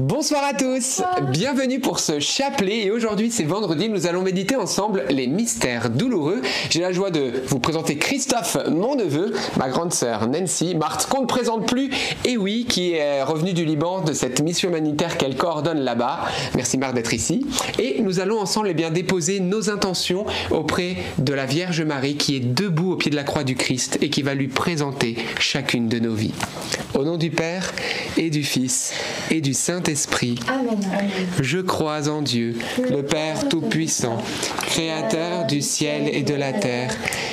Bonsoir à tous, bienvenue pour ce chapelet et aujourd'hui c'est vendredi, nous allons méditer ensemble les mystères douloureux. J'ai la joie de vous présenter Christophe, mon neveu, ma grande sœur Nancy, Marthe qu'on ne présente plus, et oui, qui est revenu du Liban de cette mission humanitaire qu'elle coordonne là-bas. Merci Marthe d'être ici. Et nous allons ensemble eh bien, déposer nos intentions auprès de la Vierge Marie qui est debout au pied de la croix du Christ et qui va lui présenter chacune de nos vies. Au nom du Père et du Fils et du Saint-Esprit. Je crois en Dieu, le Père Tout-Puissant, Créateur du ciel et de la terre,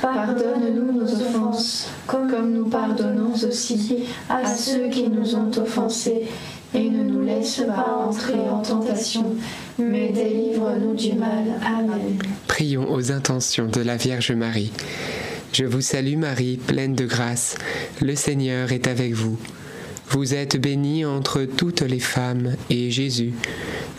Pardonne-nous nos offenses, comme nous pardonnons aussi à ceux qui nous ont offensés. Et ne nous laisse pas entrer en tentation, mais délivre-nous du mal. Amen. Prions aux intentions de la Vierge Marie. Je vous salue Marie, pleine de grâce. Le Seigneur est avec vous. Vous êtes bénie entre toutes les femmes, et Jésus,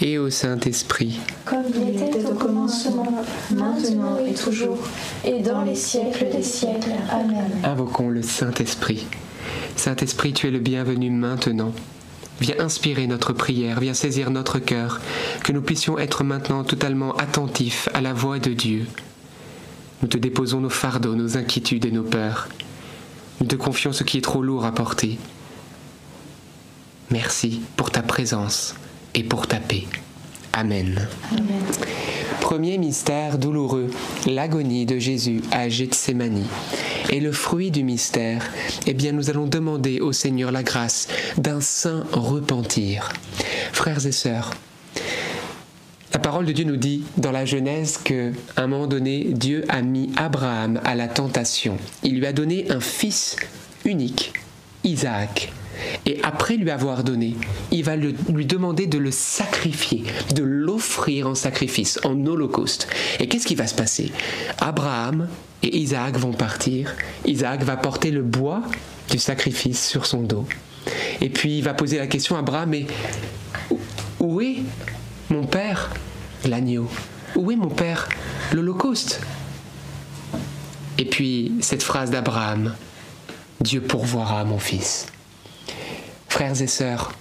et au Saint-Esprit. Comme il était au commencement, maintenant et toujours, et dans les siècles des siècles. Amen. Invoquons le Saint-Esprit. Saint-Esprit, tu es le bienvenu maintenant. Viens inspirer notre prière, viens saisir notre cœur, que nous puissions être maintenant totalement attentifs à la voix de Dieu. Nous te déposons nos fardeaux, nos inquiétudes et nos peurs. Nous te confions ce qui est trop lourd à porter. Merci pour ta présence et pour ta paix. Amen. Amen. Premier mystère douloureux, l'agonie de Jésus à Gethsémanie. Et le fruit du mystère, eh bien nous allons demander au Seigneur la grâce d'un saint repentir. Frères et sœurs, la parole de Dieu nous dit dans la Genèse que à un moment donné, Dieu a mis Abraham à la tentation. Il lui a donné un fils unique, Isaac. Et après lui avoir donné, il va lui demander de le sacrifier, de l'offrir en sacrifice, en holocauste. Et qu'est-ce qui va se passer? Abraham et Isaac vont partir. Isaac va porter le bois du sacrifice sur son dos. Et puis il va poser la question à Abraham, mais où- est mon père? L'agneau Où est mon père? L'holocauste Et puis cette phrase d'Abraham, Dieu pourvoira mon fils. Frères et sœurs,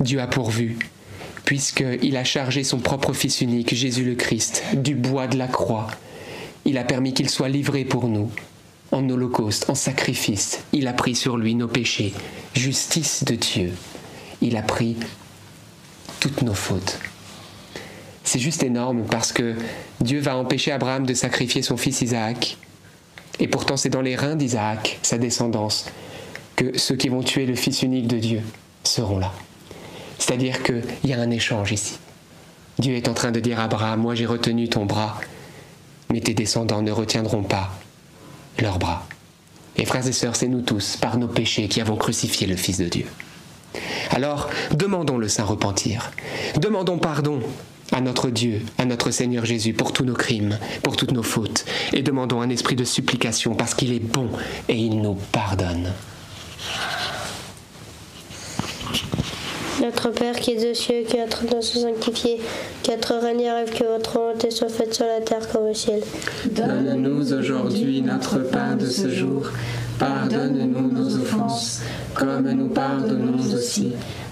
Dieu a pourvu, puisqu'il a chargé son propre Fils unique, Jésus le Christ, du bois de la croix. Il a permis qu'il soit livré pour nous, en holocauste, en sacrifice. Il a pris sur lui nos péchés, justice de Dieu. Il a pris toutes nos fautes. C'est juste énorme parce que Dieu va empêcher Abraham de sacrifier son fils Isaac. Et pourtant c'est dans les reins d'Isaac, sa descendance, que ceux qui vont tuer le Fils unique de Dieu seront là. C'est-à-dire qu'il y a un échange ici. Dieu est en train de dire à Abraham, moi j'ai retenu ton bras, mais tes descendants ne retiendront pas leurs bras. Et frères et sœurs, c'est nous tous, par nos péchés, qui avons crucifié le Fils de Dieu. Alors, demandons le saint repentir. Demandons pardon à notre Dieu, à notre Seigneur Jésus, pour tous nos crimes, pour toutes nos fautes, et demandons un esprit de supplication, parce qu'il est bon et il nous pardonne. Notre Père qui es aux cieux, que notre nom soit sanctifié, que votre règne arrive, que votre volonté soit faite sur la terre comme au ciel. Donne-nous aujourd'hui notre pain de ce jour. Pardonne-nous nos offenses, comme nous pardonnons aussi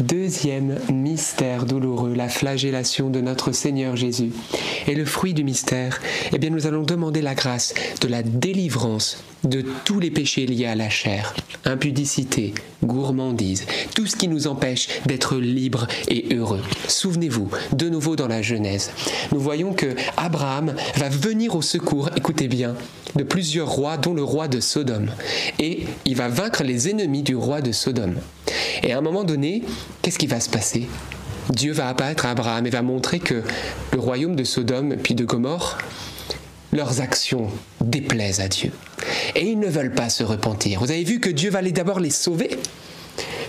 Deuxième mystère douloureux, la flagellation de notre Seigneur Jésus. Et le fruit du mystère, eh bien nous allons demander la grâce de la délivrance de tous les péchés liés à la chair, impudicité, gourmandise, tout ce qui nous empêche d'être libres et heureux. Souvenez-vous, de nouveau dans la Genèse, nous voyons que Abraham va venir au secours, écoutez bien, de plusieurs rois, dont le roi de Sodome. Et il va vaincre les ennemis du roi de Sodome. Et à un moment donné, qu'est-ce qui va se passer? Dieu va apparaître à Abraham et va montrer que le royaume de Sodome puis de Gomorre, leurs actions déplaisent à Dieu. Et ils ne veulent pas se repentir. Vous avez vu que Dieu va d'abord les sauver,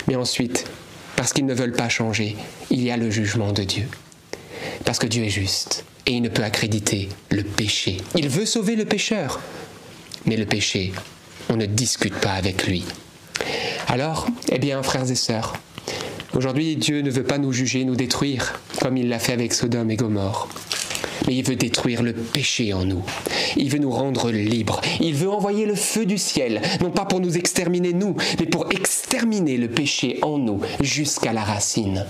mais ensuite, parce qu'ils ne veulent pas changer, il y a le jugement de Dieu. Parce que Dieu est juste et il ne peut accréditer le péché. Il veut sauver le pécheur, mais le péché, on ne discute pas avec lui. Alors, eh bien, frères et sœurs, aujourd'hui Dieu ne veut pas nous juger, nous détruire, comme il l'a fait avec Sodome et Gomorre. Mais il veut détruire le péché en nous. Il veut nous rendre libres. Il veut envoyer le feu du ciel, non pas pour nous exterminer nous, mais pour exterminer le péché en nous jusqu'à la racine.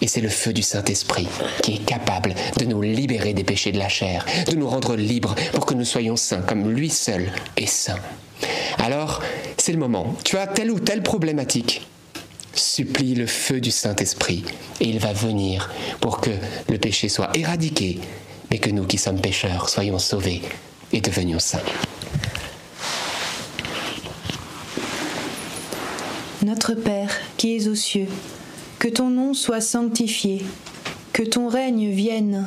Et c'est le feu du Saint-Esprit qui est capable de nous libérer des péchés de la chair, de nous rendre libres pour que nous soyons saints comme lui seul est saint. Alors, c'est le moment. Tu as telle ou telle problématique supplie le feu du Saint-Esprit et il va venir pour que le péché soit éradiqué, mais que nous qui sommes pécheurs soyons sauvés et devenions saints. Notre Père qui es aux cieux, que ton nom soit sanctifié, que ton règne vienne,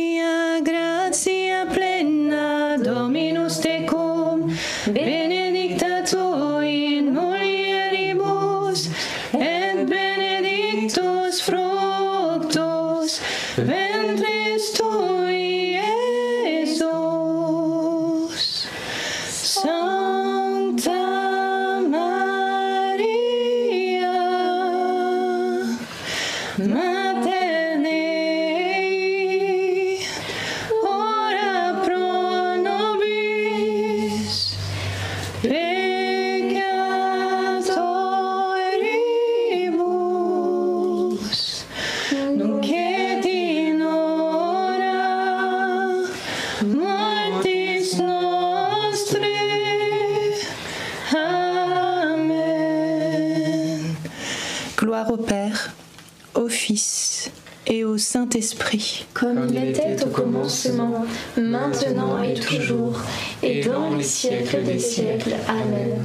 Saint-Esprit. Comme il était au commencement, maintenant et toujours, et dans les siècles des siècles. Amen.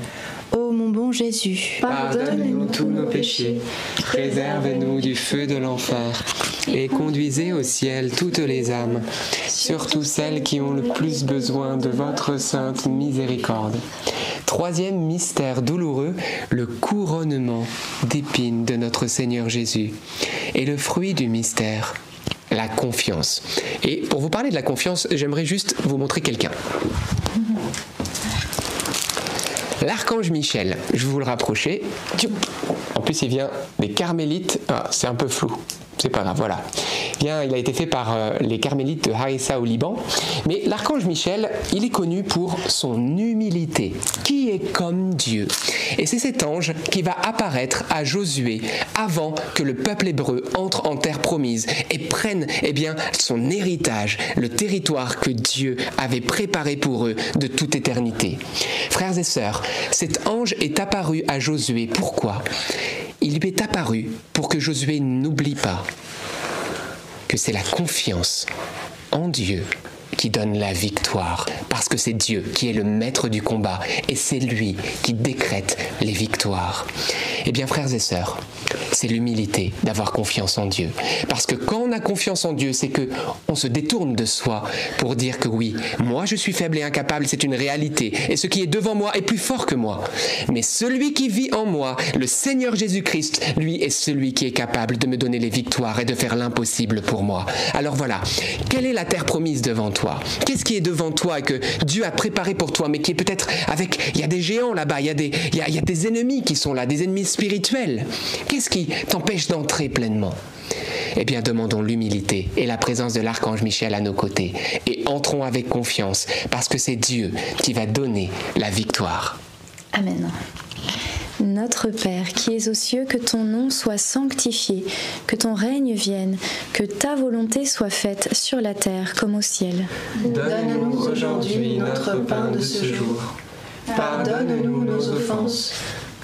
Ô mon bon Jésus, pardonne-nous tous nos péchés, préserve-nous du feu de l'enfer, et conduisez au ciel toutes les âmes, surtout celles qui ont le plus besoin de votre sainte miséricorde. Troisième mystère douloureux, le couronnement d'épines de notre Seigneur Jésus. Et le fruit du mystère, la confiance. Et pour vous parler de la confiance, j'aimerais juste vous montrer quelqu'un. L'archange Michel, je vais vous le rapprocher. En plus, il vient des carmélites. Ah, c'est un peu flou. C'est pas grave, voilà. Bien, il a été fait par euh, les carmélites de Harissa au Liban. Mais l'archange Michel, il est connu pour son humilité, qui est comme Dieu? Et c'est cet ange qui va apparaître à Josué avant que le peuple hébreu entre en terre promise et prenne eh bien, son héritage, le territoire que Dieu avait préparé pour eux de toute éternité. Frères et sœurs, cet ange est apparu à Josué. Pourquoi? Il lui est apparu pour que Josué n'oublie pas que c'est la confiance en Dieu qui donne la victoire, parce que c'est Dieu qui est le maître du combat, et c'est lui qui décrète les victoires. Eh bien, frères et sœurs, c'est l'humilité d'avoir confiance en Dieu. Parce que quand confiance en Dieu, c'est que on se détourne de soi pour dire que oui, moi je suis faible et incapable, c'est une réalité, et ce qui est devant moi est plus fort que moi. Mais celui qui vit en moi, le Seigneur Jésus-Christ, lui est celui qui est capable de me donner les victoires et de faire l'impossible pour moi. Alors voilà, quelle est la terre promise devant toi? Qu'est-ce qui est devant toi que Dieu a préparé pour toi, mais qui est peut-être avec... Il y a des géants là-bas, il, y il, y a, des ennemis qui sont là, des ennemis spirituels. Qu'est-ce qui t'empêche d'entrer pleinement? Eh bien, demandons l'humilité et la présence de l'archange Michel à nos côtés et entrons avec confiance parce que c'est Dieu qui va donner la victoire. Amen. Notre Père qui es aux cieux, que ton nom soit sanctifié, que ton règne vienne, que ta volonté soit faite sur la terre comme au ciel. Donne-nous aujourd'hui notre pain de ce jour. Pardonne-nous nos offenses,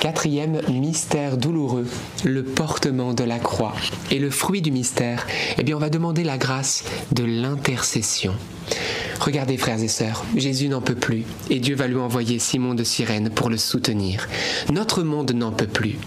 Quatrième mystère douloureux, le portement de la croix. Et le fruit du mystère, eh bien on va demander la grâce de l'intercession. Regardez frères et sœurs, Jésus n'en peut plus et Dieu va lui envoyer Simon de Cyrène pour le soutenir. Notre monde n'en peut plus.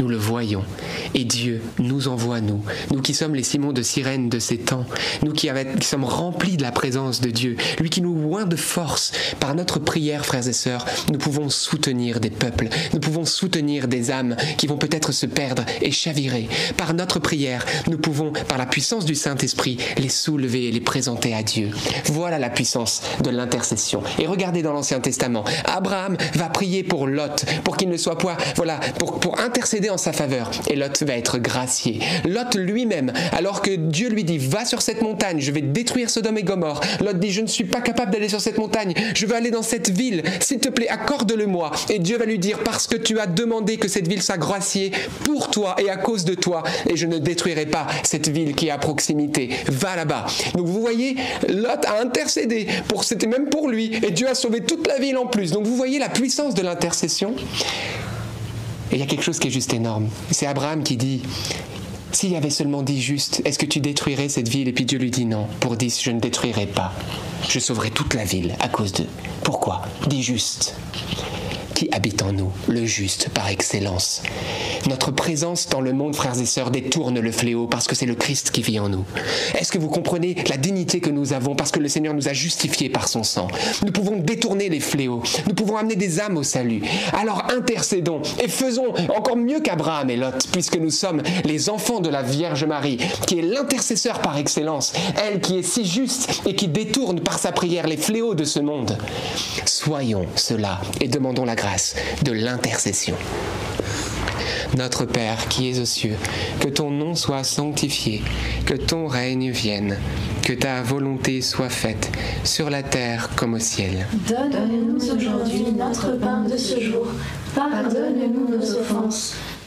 Nous le voyons. Et Dieu nous envoie, nous, nous qui sommes les Simons de Cyrène de ces temps, nous qui, sommes remplis de la présence de Dieu, lui qui nous oint de force par notre prière, frères et sœurs, nous pouvons soutenir des peuples, nous pouvons soutenir des âmes qui vont peut-être se perdre et chavirer. Par notre prière, nous pouvons, par la puissance du Saint-Esprit, les soulever et les présenter à Dieu. Voilà la puissance de l'intercession. Et regardez dans l'Ancien Testament, Abraham va prier pour Lot, pour qu'il ne soit pas, voilà, pour intercéder en sa faveur. Et Lot va être gracié. Lot lui-même, alors que Dieu lui dit, va sur cette montagne, je vais détruire Sodome et Gomorre. Lot dit, je ne suis pas capable d'aller sur cette montagne, je veux aller dans cette ville, s'il te plaît, accorde-le-moi. Et Dieu va lui dire, parce que tu as demandé que cette ville soit graciée pour toi et à cause de toi, et je ne détruirai pas cette ville qui est à proximité. Va là-bas. Donc vous voyez, Lot a intercédé, pour, c'était même pour lui, et Dieu a sauvé toute la ville en plus. Donc vous voyez la puissance de l'intercession. Et il y a quelque chose qui est juste énorme. C'est Abraham qui dit, s'il y avait seulement dit juste, est-ce que tu détruirais cette ville? Et puis Dieu lui dit non. Pour 10, je ne détruirai pas. Je sauverai toute la ville à cause d'eux. Pourquoi? Dis juste. Qui habite en nous Le juste par excellence. Notre présence dans le monde, frères et sœurs, détourne le fléau parce que c'est le Christ qui vit en nous. Est-ce que vous comprenez la dignité que nous avons parce que le Seigneur nous a justifiés par son sang? Nous pouvons détourner les fléaux. Nous pouvons amener des âmes au salut. Alors intercédons et faisons encore mieux qu'Abraham et Lot, puisque nous sommes les enfants de la Vierge Marie, qui est l'intercesseur par excellence, elle qui est si juste et qui détourne par sa prière les fléaux de ce monde. Soyons cela et demandons la grâce de l'intercession. Notre Père qui es aux cieux, que ton nom soit sanctifié, que ton règne vienne, que ta volonté soit faite, sur la terre comme au ciel. Donne-nous aujourd'hui notre pain de ce jour. Pardonne-nous nos offenses,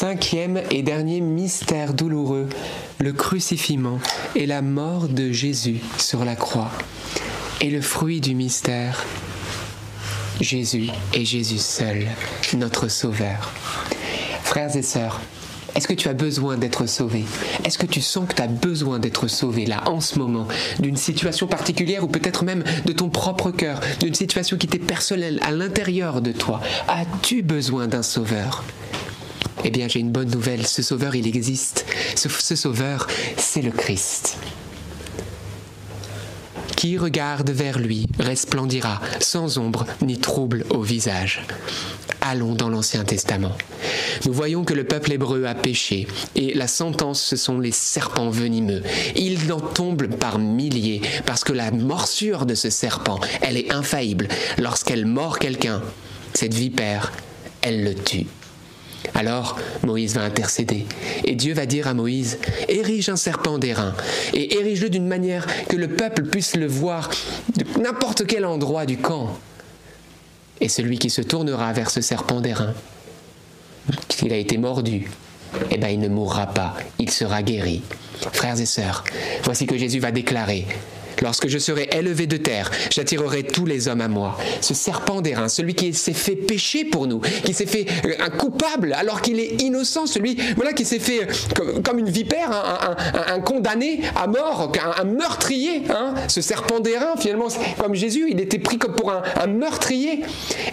Cinquième et dernier mystère douloureux, le crucifiement et la mort de Jésus sur la croix. Et le fruit du mystère, Jésus et Jésus seul, notre Sauveur. Frères et sœurs, Est-ce que tu as besoin d'être sauvé? Est-ce que tu sens que tu as besoin d'être sauvé là, en ce moment, d'une situation particulière ou peut-être même de ton propre cœur, d'une situation qui t'est personnelle à l'intérieur de toi As-tu besoin d'un sauveur? Eh bien, j'ai une bonne nouvelle, ce sauveur, il existe. Ce, sauveur, c'est le Christ. Qui regarde vers lui resplendira sans ombre ni trouble au visage. Allons dans l'Ancien Testament. Nous voyons que le peuple hébreu a péché et la sentence, ce sont les serpents venimeux. Ils en tombent par milliers parce que la morsure de ce serpent, elle est infaillible. Lorsqu'elle mord quelqu'un, cette vipère, elle le tue. Alors Moïse va intercéder et Dieu va dire à Moïse, érige un serpent d'airain et érige-le d'une manière que le peuple puisse le voir de n'importe quel endroit du camp. Et celui qui se tournera vers ce serpent d'airain, s'il a été mordu, eh bien il ne mourra pas, il sera guéri. Frères et sœurs, voici que Jésus va déclarer Lorsque je serai élevé de terre, j'attirerai tous les hommes à moi. Ce serpent d'airain, celui qui s'est fait pécher pour nous, qui s'est fait euh, un coupable alors qu'il est innocent, celui voilà qui s'est fait euh, comme, une vipère, un, condamné à mort, un, meurtrier. Hein. Ce serpent d'airain, finalement, comme Jésus, il était pris comme pour un, meurtrier. Et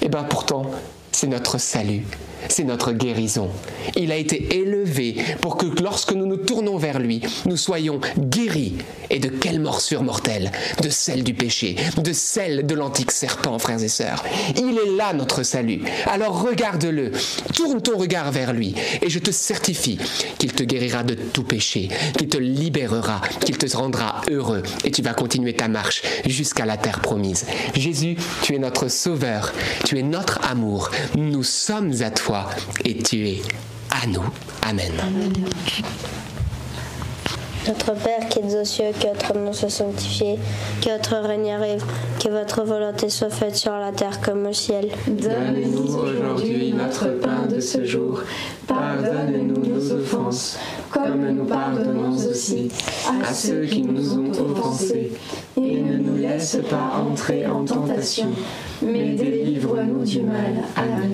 eh bien pourtant, c'est notre salut c'est notre guérison. Il a été élevé pour que lorsque nous nous tournons vers lui, nous soyons guéris. Et de quelle morsure mortelle? De celle du péché, de celle de l'antique serpent, frères et sœurs. Il est là notre salut. Alors regarde-le, tourne ton regard vers lui, et je te certifie qu'il te guérira de tout péché, qu'il te libérera, qu'il te rendra heureux, et tu vas continuer ta marche jusqu'à la terre promise. Jésus, tu es notre sauveur, tu es notre amour, nous sommes à toi et tu es à nous. Amen. Notre Père qui es aux cieux, que votre nom soit sanctifié, que votre règne arrive, que votre volonté soit faite sur la terre comme au ciel. Donne-nous aujourd'hui notre pain de ce jour. Pardonne-nous nos offenses, comme nous pardonnons aussi à ceux qui nous ont offensés. Et ne nous laisse pas entrer en tentation, mais délivre-nous du mal. Amen.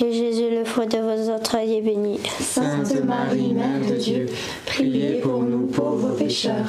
et Jésus, le fruit de vos entrailles, est béni. Sainte Marie, Mère de Dieu, priez pour nous pauvres pécheurs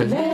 Yeah.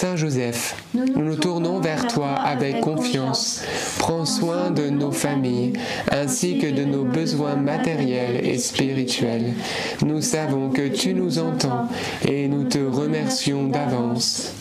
Saint Joseph, nous nous tournons vers toi avec confiance. Prends soin de nos familles ainsi que de nos besoins matériels et spirituels. Nous savons que tu nous entends et nous te remercions d'avance.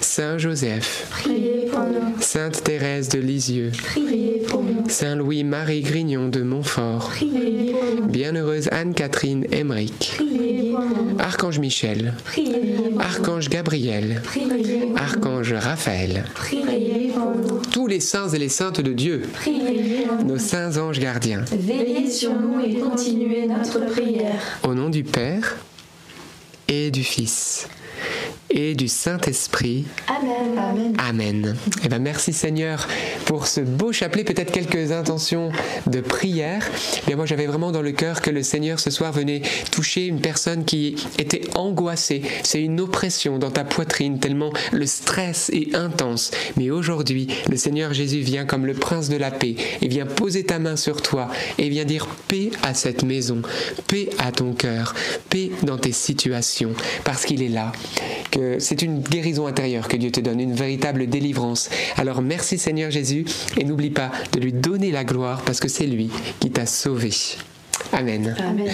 Saint Joseph, priez pour nous, Sainte Thérèse de Lisieux, priez pour nous, Saint Louis-Marie Grignon de Montfort, priez pour nous, Bienheureuse Anne-Catherine Emmerich, priez pour nous, Archange Michel, priez pour nous, Archange Gabriel, priez pour nous, Archange Raphaël, priez pour nous, tous les saints et les saintes de Dieu, priez pour nous. nos saints anges gardiens, Veillez sur nous et continuez notre prière. au nom du Père et du Fils et du Saint-Esprit. Amen. Amen. Amen. Eh ben merci Seigneur pour ce beau chapelet. Peut-être quelques intentions de prière. Mais moi j'avais vraiment dans le cœur que le Seigneur ce soir venait toucher une personne qui était angoissée. C'est une oppression dans ta poitrine tellement le stress est intense. Mais aujourd'hui le Seigneur Jésus vient comme le prince de la paix et vient poser ta main sur toi et vient dire paix à cette maison, paix à ton cœur, paix dans tes situations parce qu'il est là que c'est une guérison intérieure que Dieu te donne, une véritable délivrance. Alors merci Seigneur Jésus et n'oublie pas de lui donner la gloire parce que c'est lui qui t'a sauvé. Amen. Amen.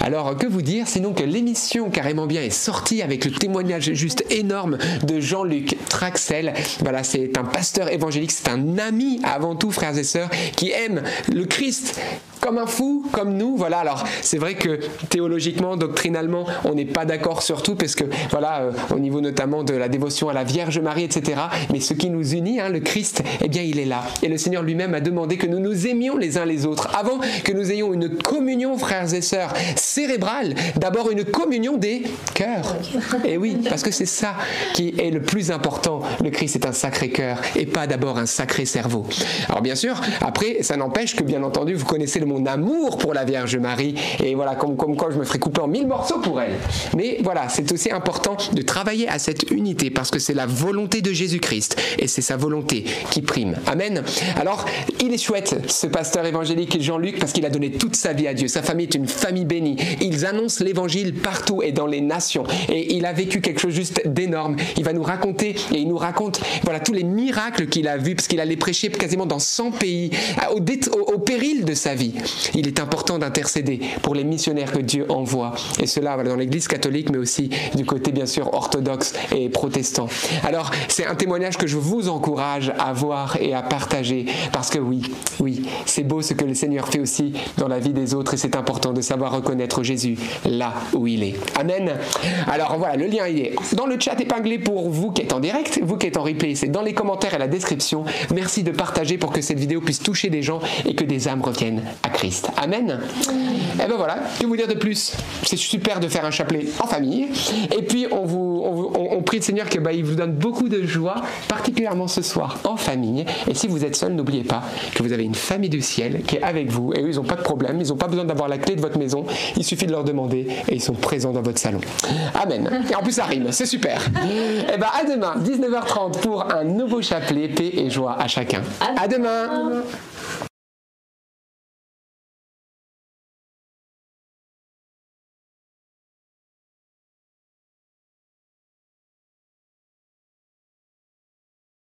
Alors, que vous dire Sinon que l'émission Carrément Bien est sortie avec le témoignage juste énorme de Jean-Luc Traxel. Voilà, c'est un pasteur évangélique, c'est un ami avant tout, frères et sœurs, qui aime le Christ comme un fou, comme nous. Voilà, alors c'est vrai que théologiquement, doctrinalement, on n'est pas d'accord sur tout, parce que, voilà, euh, au niveau notamment de la dévotion à la Vierge Marie, etc. Mais ce qui nous unit, hein, le Christ, eh bien, il est là. Et le Seigneur lui-même a demandé que nous nous aimions les uns les autres, avant que nous ayons une communion, frères et sœurs, cérébrale. D'abord, une communion des cœurs. Et oui, parce que c'est ça qui est le plus important. Le Christ est un sacré cœur et pas d'abord un sacré cerveau. Alors bien sûr, après, ça n'empêche que bien entendu, vous connaissez le mon amour pour la Vierge Marie et voilà, comme, comme quoi je me ferai couper en mille morceaux pour elle. Mais voilà, c'est aussi important de travailler à cette unité parce que c'est la volonté de Jésus-Christ et c'est sa volonté qui prime. Amen. Alors, il est chouette ce pasteur évangélique Jean-Luc parce qu'il a donné toute sa vie à Dieu. Sa famille est une famille bénie. Ils annoncent l'évangile partout et dans les nations. Et il a vécu quelque chose juste d'énorme. Il va nous raconter et il nous raconte voilà tous les miracles qu'il a vus parce qu'il allait prêcher quasiment dans 100 pays au, péril de sa vie. Il est important d'intercéder pour les missionnaires que Dieu envoie. Et cela dans l'église catholique mais aussi du côté bien sûr orthodoxe et protestant. Alors c'est un témoignage que je vous encourage à voir et à partager parce que oui, oui, c'est beau ce que le Seigneur fait aussi dans la vie des autres et c'est important de savoir reconnaître Jésus là où il est. Amen. Alors voilà, le lien est dans le chat épinglé pour vous qui êtes en direct, vous qui êtes en replay, c'est dans les commentaires et la description. Merci de partager pour que cette vidéo puisse toucher des gens et que des âmes reviennent à Christ. Amen. Et ben voilà, que vous dire de plus? C'est super de faire un chapelet en famille. Et puis on vous, on, prie le Seigneur que bah, il vous donne beaucoup de joie, particulièrement ce soir en famille. Et si vous êtes seul, n'oubliez pas que vous avez une famille du ciel qui est avec vous. Et eux, ils n'ont pas de problème, ils n'ont pas besoin d'avoir la clé de votre maison. Il suffit de leur demander et ils sont présents dans votre salon. Amen. Et en plus ça rime, c'est super. Et ben à demain, 19h30 pour un nouveau chapelet, paix et joie à chacun. À demain.